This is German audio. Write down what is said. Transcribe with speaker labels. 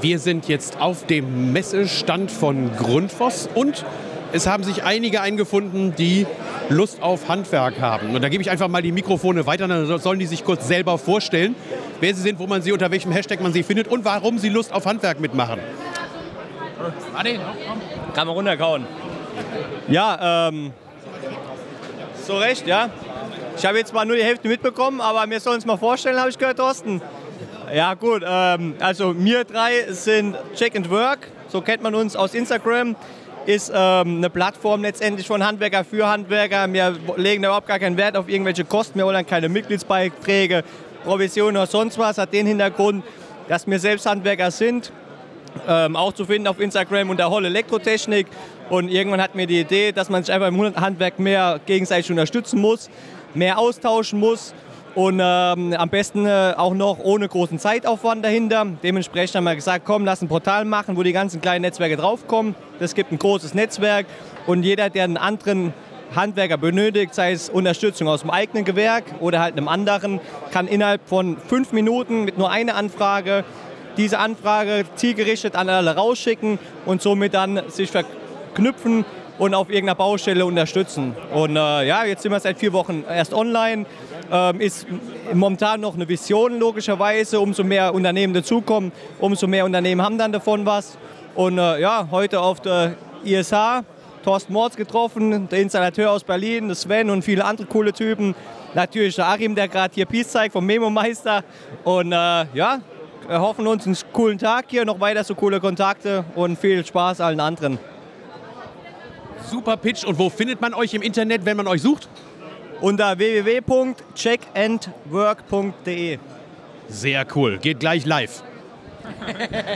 Speaker 1: Wir sind jetzt auf dem Messestand von Grundfos und es haben sich einige eingefunden, die Lust auf Handwerk haben. Und da gebe ich einfach mal die Mikrofone weiter, dann sollen die sich kurz selber vorstellen, wer sie sind, wo man sie, unter welchem Hashtag man sie findet und warum sie Lust auf Handwerk mitmachen.
Speaker 2: Kann man runterkauen. Ja, ähm, so recht, ja. Ich habe jetzt mal nur die Hälfte mitbekommen, aber wir sollen uns mal vorstellen, habe ich gehört, Thorsten. Ja, gut, ähm, also wir drei sind Check and Work, so kennt man uns aus Instagram. Ist ähm, eine Plattform letztendlich von Handwerker für Handwerker. Wir legen da überhaupt gar keinen Wert auf irgendwelche Kosten. Wir wollen keine Mitgliedsbeiträge, Provisionen oder sonst was. Hat den Hintergrund, dass wir selbst Handwerker sind. Ähm, auch zu finden auf Instagram unter Holl Elektrotechnik. Und irgendwann hat mir die Idee, dass man sich einfach im Handwerk mehr gegenseitig unterstützen muss, mehr austauschen muss und ähm, am besten äh, auch noch ohne großen Zeitaufwand dahinter. Dementsprechend haben wir gesagt, komm, lass ein Portal machen, wo die ganzen kleinen Netzwerke draufkommen. Das gibt ein großes Netzwerk und jeder, der einen anderen Handwerker benötigt, sei es Unterstützung aus dem eigenen Gewerk oder halt einem anderen, kann innerhalb von fünf Minuten mit nur einer Anfrage diese Anfrage zielgerichtet an alle rausschicken und somit dann sich verknüpfen und auf irgendeiner Baustelle unterstützen. Und äh, ja, jetzt sind wir seit vier Wochen erst online. Ähm, ist momentan noch eine Vision logischerweise. Umso mehr Unternehmen dazukommen, umso mehr Unternehmen haben dann davon was. Und äh, ja, heute auf der ISH Thorsten Mords getroffen, der Installateur aus Berlin, der Sven und viele andere coole Typen. Natürlich der Achim, der gerade hier Peace zeigt vom Memo Meister. Und äh, ja, wir hoffen uns einen coolen Tag hier, noch weiter so coole Kontakte und viel Spaß allen anderen.
Speaker 1: Super Pitch. Und wo findet man euch im Internet, wenn man euch sucht?
Speaker 2: Unter www.checkandwork.de.
Speaker 1: Sehr cool. Geht gleich live.